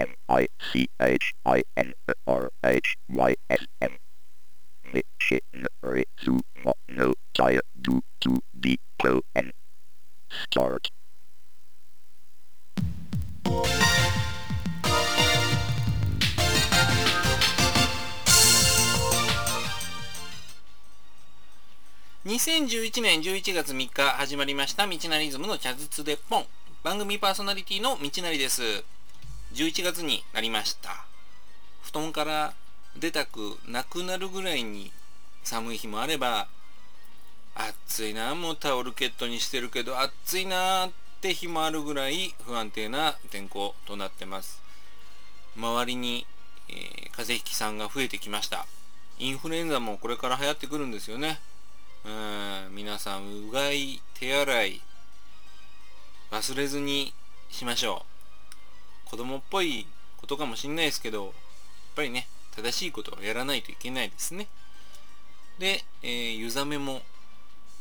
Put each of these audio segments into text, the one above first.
m i c h i n r h y s m ミシンリツモノタイドゥトゥビクエンスタート2011年11月3日始まりました「道なりズムのチャズツデポン」番組パーソナリティの道なりです。11月になりました。布団から出たくなくなるぐらいに寒い日もあれば暑いなもうタオルケットにしてるけど暑いなって日もあるぐらい不安定な天候となってます。周りに、えー、風邪ひきさんが増えてきました。インフルエンザもこれから流行ってくるんですよね。うん皆さんうがい手洗い忘れずにしましょう。子供っぽいことかもしんないですけどやっぱりね正しいことをやらないといけないですね。で、えー、湯冷めも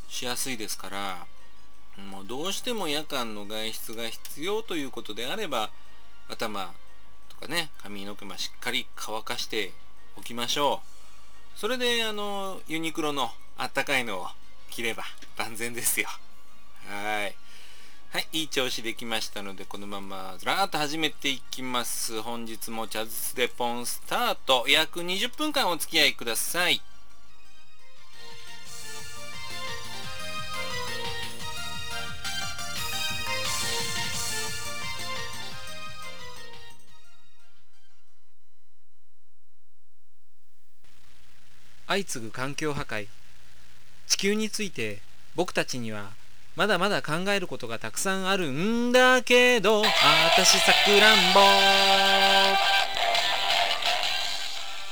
しやすいですからもうどうしても夜間の外出が必要ということであれば頭とかね髪の毛もしっかり乾かしておきましょう。それであのユニクロのあったかいのを着れば万全ですよ。はい。はいいい調子できましたのでこのままずらーっと始めていきます。本日も茶筒でポンスタート。約20分間お付き合いください。相次ぐ環境破壊。地球について僕たちにはまだまだ考えることがたくさんあるんだけどあたしさくらんぼ。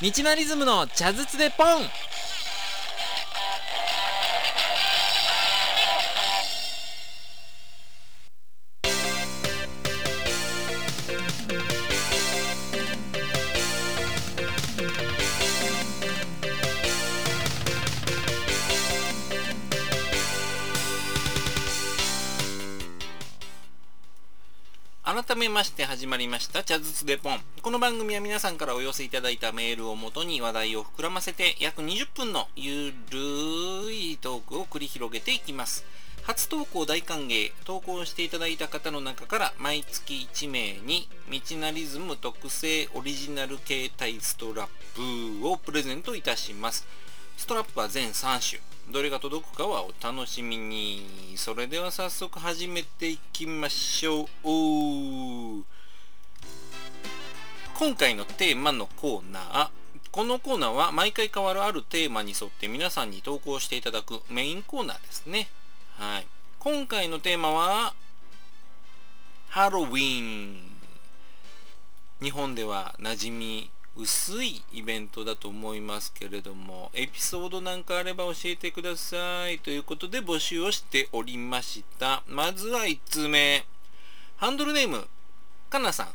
道なリズムの茶筒でポン。まして始まりました茶筒でポン。この番組は皆さんからお寄せいただいたメールをもとに話題を膨らませて約20分のゆるいトークを繰り広げていきます。初投稿大歓迎。投稿していただいた方の中から毎月1名に道なリズム特製オリジナル携帯ストラップをプレゼントいたします。ストラップは全3種。どれが届くかはお楽しみに。それでは早速始めていきましょう。今回のテーマのコーナー。このコーナーは毎回変わるあるテーマに沿って皆さんに投稿していただくメインコーナーですね。はい。今回のテーマは、ハロウィン。日本では馴染み薄いイベントだと思いますけれども、エピソードなんかあれば教えてください。ということで募集をしておりました。まずは1通目。ハンドルネーム、かなさん。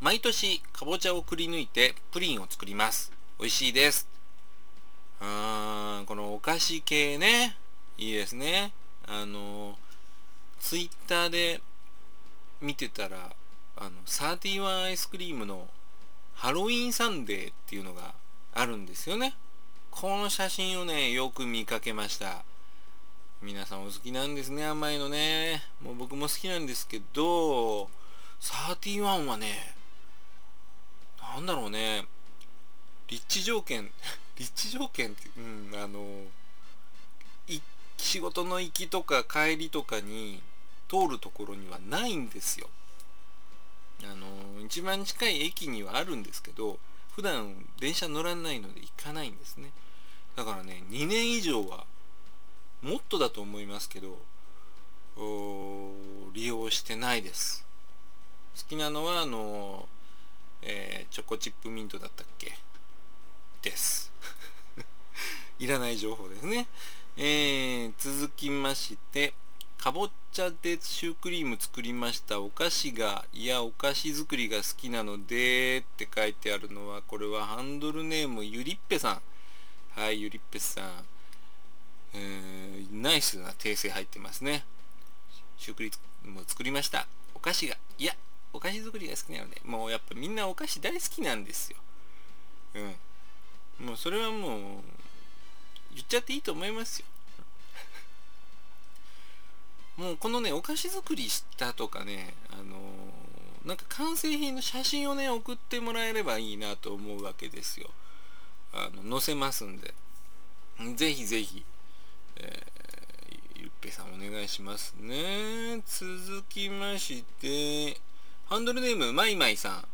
毎年、かぼちゃをくり抜いてプリンを作ります。美味しいです。うーん、このお菓子系ね。いいですね。あの、ツイッターで見てたら、あの、サーティワンアイスクリームのハロウィンサンデーっていうのがあるんですよね。この写真をね、よく見かけました。皆さんお好きなんですね、甘いのね。もう僕も好きなんですけど、31はね、なんだろうね、立地条件、立地条件って、うん、あの、仕事の行きとか帰りとかに通るところにはないんですよ。あの一番近い駅にはあるんですけど普段電車乗らないので行かないんですね。だからね2年以上はもっとだと思いますけど利用してないです。好きなのはあの、えー、チョコチップミントだったっけ？です。いらない情報ですね。えー、続きましてかぼちゃでシュークリーム作りました。お菓子がいやお菓子作りが好きなのでって書いてあるのはこれはハンドルネームゆりっぺさん。はいゆりっぺさん。えー、ナイスな訂正入ってますね。シュークリームを作りました。お菓子がいやお菓子作りが好きなのでもうやっぱみんなお菓子大好きなんですよ。うん。もうそれはもう言っちゃっていいと思いますよ。もうこのねお菓子作りしたとかねあのー、なんか完成品の写真をね送ってもらえればいいなと思うわけですよ。あの載せますんで。ぜひぜひ、えー、ゆっぺさんお願いしますね。続きましてハンドルネームまいまいさん。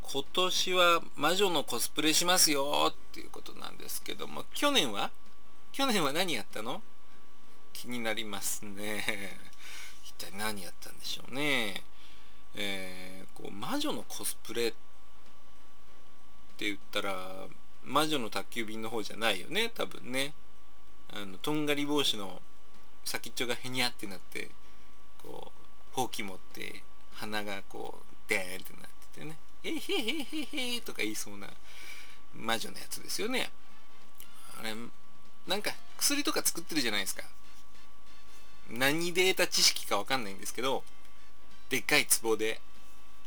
今年は魔女のコスプレしますよっていうことなんですけども去年は？去年は何やったの？気になりますね。一体何やったんでしょうね。えー、こう魔女のコスプレって言ったら魔女の宅急便の方じゃないよね多分ね。あのとんがり帽子の先っちょがへにゃってなってこうほうき持って鼻がこうデーンってなっててね「えへへへへ」とか言いそうな魔女のやつですよね。あれなんか薬とか作ってるじゃないですか。何で得た知識かわかんないんですけど、でっかい壺で。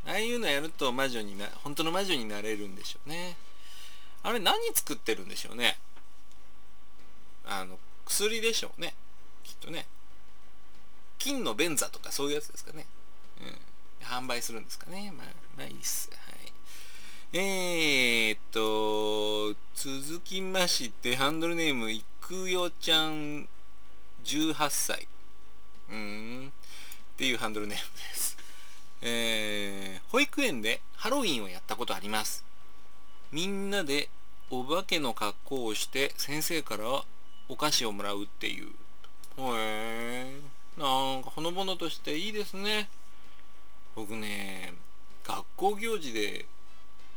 ああいうのやると魔女にな、本当の魔女になれるんでしょうね。あれ何作ってるんでしょうね。あの、薬でしょうね。きっとね。金の便座とかそういうやつですかね。うん。販売するんですかね。まあ、まあいいっす。はい。えー、っと、続きまして、ハンドルネーム、いくよちゃん、18歳。うん。っていうハンドルネームです。えー、保育園でハロウィンをやったことあります。みんなでお化けの格好をして先生からお菓子をもらうっていう。へえー、なんかほのぼのとしていいですね。僕ね、学校行事で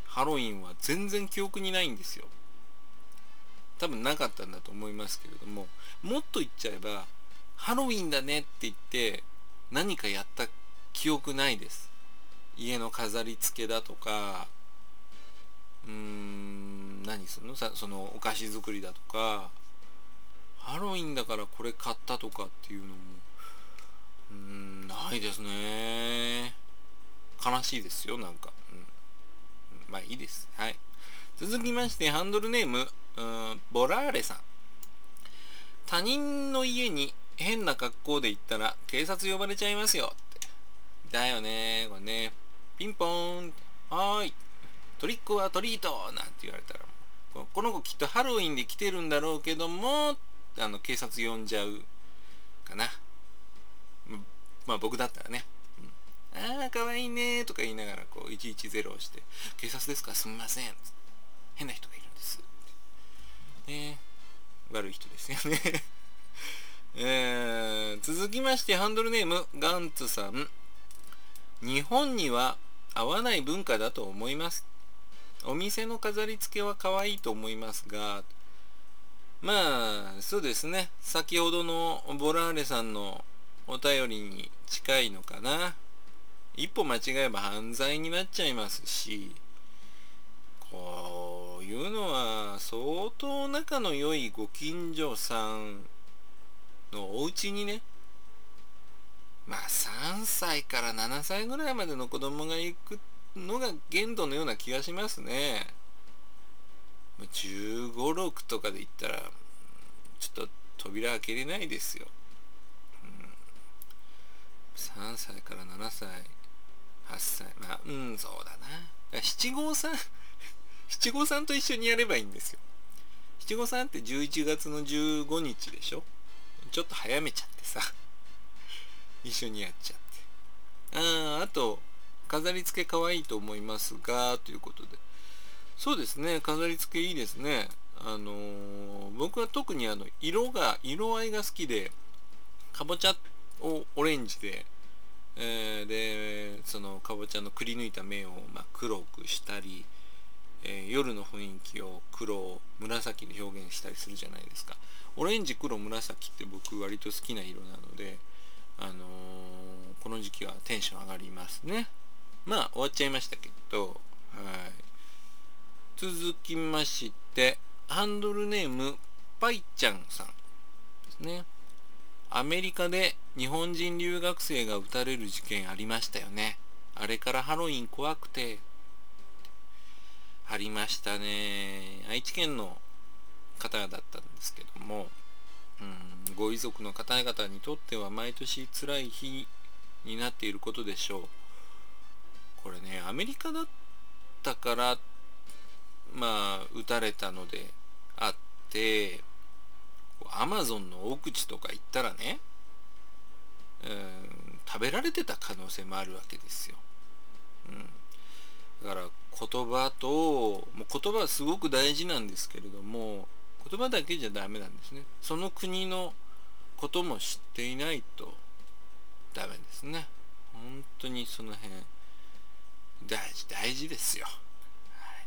ハロウィンは全然記憶にないんですよ。多分なかったんだと思いますけれども、もっと言っちゃえば、ハロウィンだねって言って何かやった記憶ないです。家の飾り付けだとか、うーん、何すんの？さそのお菓子作りだとか、ハロウィンだからこれ買ったとかっていうのも、うーん、ないですね。悲しいですよ、なんか。うん。まあいいです。はい。続きまして、ハンドルネーム、うん、ボラーレさん。他人の家に変な格好で行ったら警察呼ばれちゃいますよって。だよねこれね。ピンポーン。はーい。トリックはトリートなんて言われたら、この子きっとハロウィンで来てるんだろうけども、あの、警察呼んじゃうかな。まあ僕だったらね。うん、ああ、かわいいねとか言いながら、こう、110をして、警察ですか？すみません。変な人がいるんです。ね悪い人ですよねえー、続きましてハンドルネームガンツさん。日本には合わない文化だと思います。お店の飾り付けは可愛いと思いますがまあそうですね。先ほどのボラーレさんのお便りに近いのかな。一歩間違えば犯罪になっちゃいますしこういうのは相当仲の良いご近所さんのお家にねまあ3歳から7歳ぐらいまでの子供が行くのが限度のような気がしますね。1 5 6とかで言ったらちょっと扉開けれないですよ、うん、3歳から7歳8歳まあうんそうだな。七五三 七五三と一緒にやればいいんですよ。七五三って11月の15日でしょ？ちょっと早めちゃってさ。一緒にやっちゃって。あああと飾り付け可愛いと思いますがということで。そうですね飾り付けいいですね。あのー、僕は特にあの色が色合いが好きでかぼちゃをオレンジで、えー、でそのかぼちゃのくり抜いた面をま黒くしたり、えー、夜の雰囲気を黒紫で表現したりするじゃないですか。オレンジ黒紫って僕割と好きな色なのであのー、この時期はテンション上がりますね。まあ終わっちゃいましたけどはい。続きましてハンドルネームパイちゃんさんですね。アメリカで日本人留学生が撃たれる事件ありましたよね。あれからハロウィン怖くてありましたね。愛知県の方だったんですけども、うん、ご遺族の方々にとっては毎年辛い日になっていることでしょう。これねアメリカだったからまあ撃たれたのであってアマゾンの奥地とか行ったらね、うん、食べられてた可能性もあるわけですよ、うん、だから言葉ともう言葉はすごく大事なんですけれども言葉だけじゃダメなんですね。その国のことも知っていないとダメですね。本当にその辺大事大事ですよ、はい。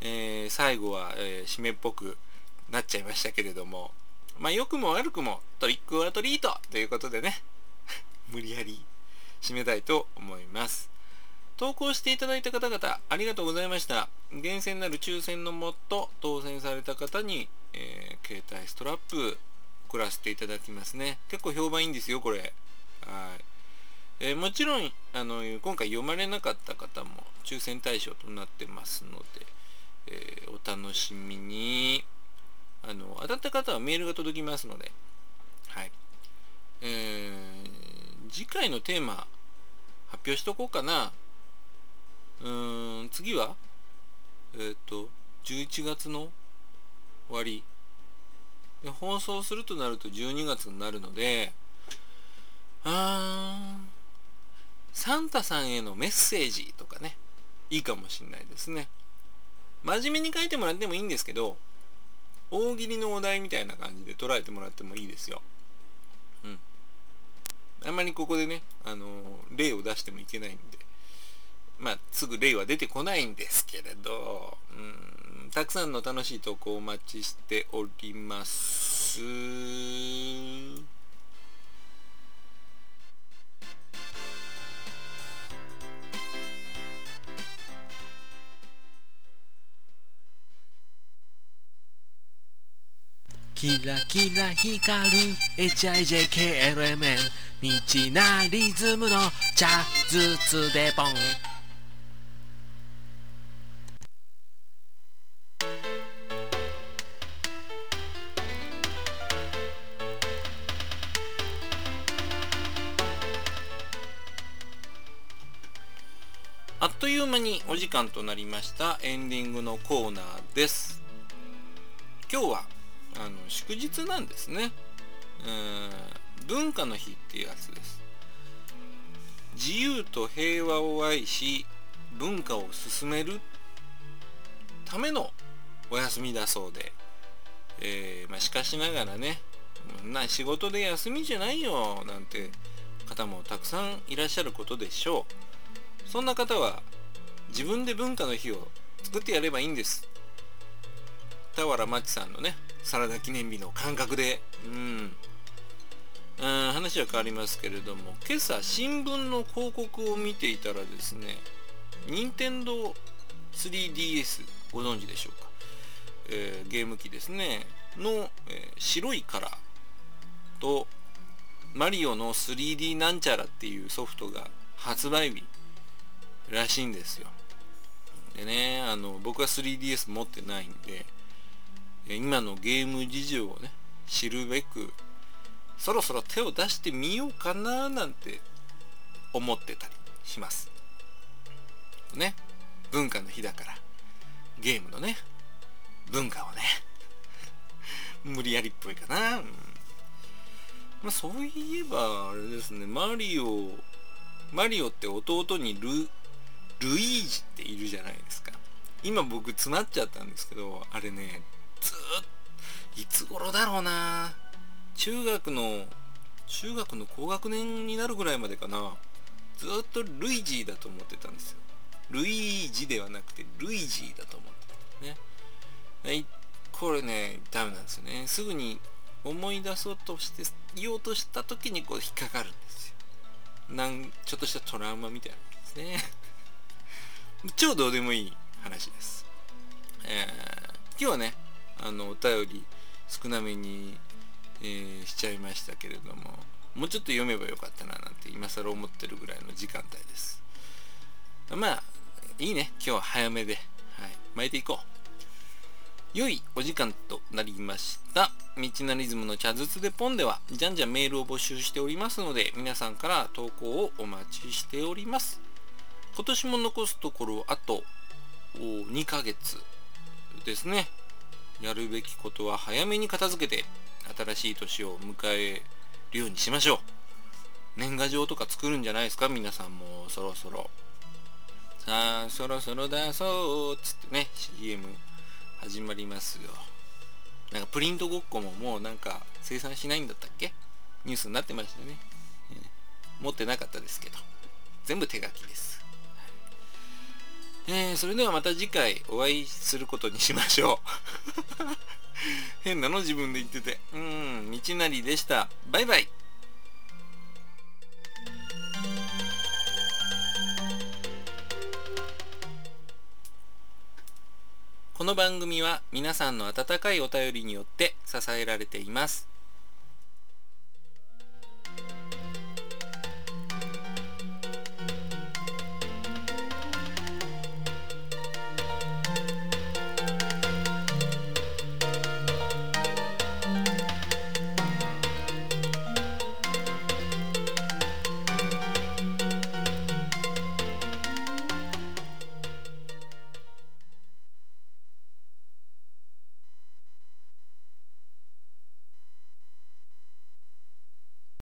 えー、最後は、えー、締めっぽくなっちゃいましたけれどもまあ良くも悪くもトリックオアトリートということでね 無理やり締めたいと思います。投稿していただいた方々ありがとうございました。厳選なる抽選のもと当選された方に、えー、携帯ストラップ送らせていただきますね。結構評判いいんですよこれ。はい。えー、もちろんあの今回読まれなかった方も抽選対象となってますので、えー、お楽しみに。あの当たった方はメールが届きますので。はい。えー、次回のテーマ発表しとこうかな。うーん次はえっ、と11月の終わりで放送するとなると12月になるのであーサンタさんへのメッセージとかね、いいかもしんないですね。真面目に書いてもらってもいいんですけど、大喜利のお題みたいな感じで捉えてもらってもいいですよ。うん。あんまりここでね、あのー、例を出してもいけないんで、まあ、すぐ例は出てこないんですけれど、うん、たくさんの楽しい投稿をお待ちしております。キラキラ光る HIJKLMN 未知なリズムのジャズツでボンお時間となりました。エンディングのコーナーです。今日はあの祝日なんですね。うん文化の日っていうやつです。自由と平和を愛し文化を進める。ためのお休みだそうで、えー、まあ、しかしながらねな仕事で休みじゃないよなんて方もたくさんいらっしゃることでしょう。そんな方は自分で文化の日を作ってやればいいんです。田原町さんのねサラダ記念日の感覚で、うん、うん話は変わりますけれども今朝新聞の広告を見ていたらですね任天堂 3DS ご存知でしょうか、えー、ゲーム機ですね。の、えー、白いカラーとマリオの 3D なんちゃらっていうソフトが発売日らしいんですよ。でねあの僕は 3DS 持ってないんで今のゲーム事情をね知るべくそろそろ手を出してみようかななんて思ってたりします。ね。文化の日だから。ゲームのね。文化をね。無理やりっぽいかな、うん、まあ、そういえばあれですね。マリオマリオって弟にルルイージっているじゃないですか。今僕詰まっちゃったんですけどあれねずっいつ頃だろうな。中学の中学の高学年になるぐらいまでかな。ずっとルイージーだと思ってたんですよ。ルイージではなくてルイージーだと思ってたね。これねダメなんですよね。すぐに思い出そうとして言おうとした時にこう引っかかるんですよ。なんちょっとしたトラウマみたいなんですね。超どうでもいい話です、えー、今日はねあのお便り少なめに、えー、しちゃいましたけれどももうちょっと読めばよかったななんて今更思ってるぐらいの時間帯です。まあいいね。今日は早めで、はい、巻いていこう。良いお時間となりました。道なリズムの茶筒でポンではじゃんじゃんメールを募集しておりますので皆さんから投稿をお待ちしております。今年も残すところあと2ヶ月ですね。やるべきことは早めに片付けて新しい年を迎えるようにしましょう。年賀状とか作るんじゃないですか皆さんもそろそろ。さあそろそろだそうっつってね CM 始まりますよ。なんかプリントごっこももうなんか生産しないんだったっけ？ニュースになってましたね、持ってなかったですけど。全部手書きです。えー、それではまた次回お会いすることにしましょう。変なの自分で言ってて。うん道なりでした。バイバイ。この番組は皆さんの温かいお便りによって支えられています。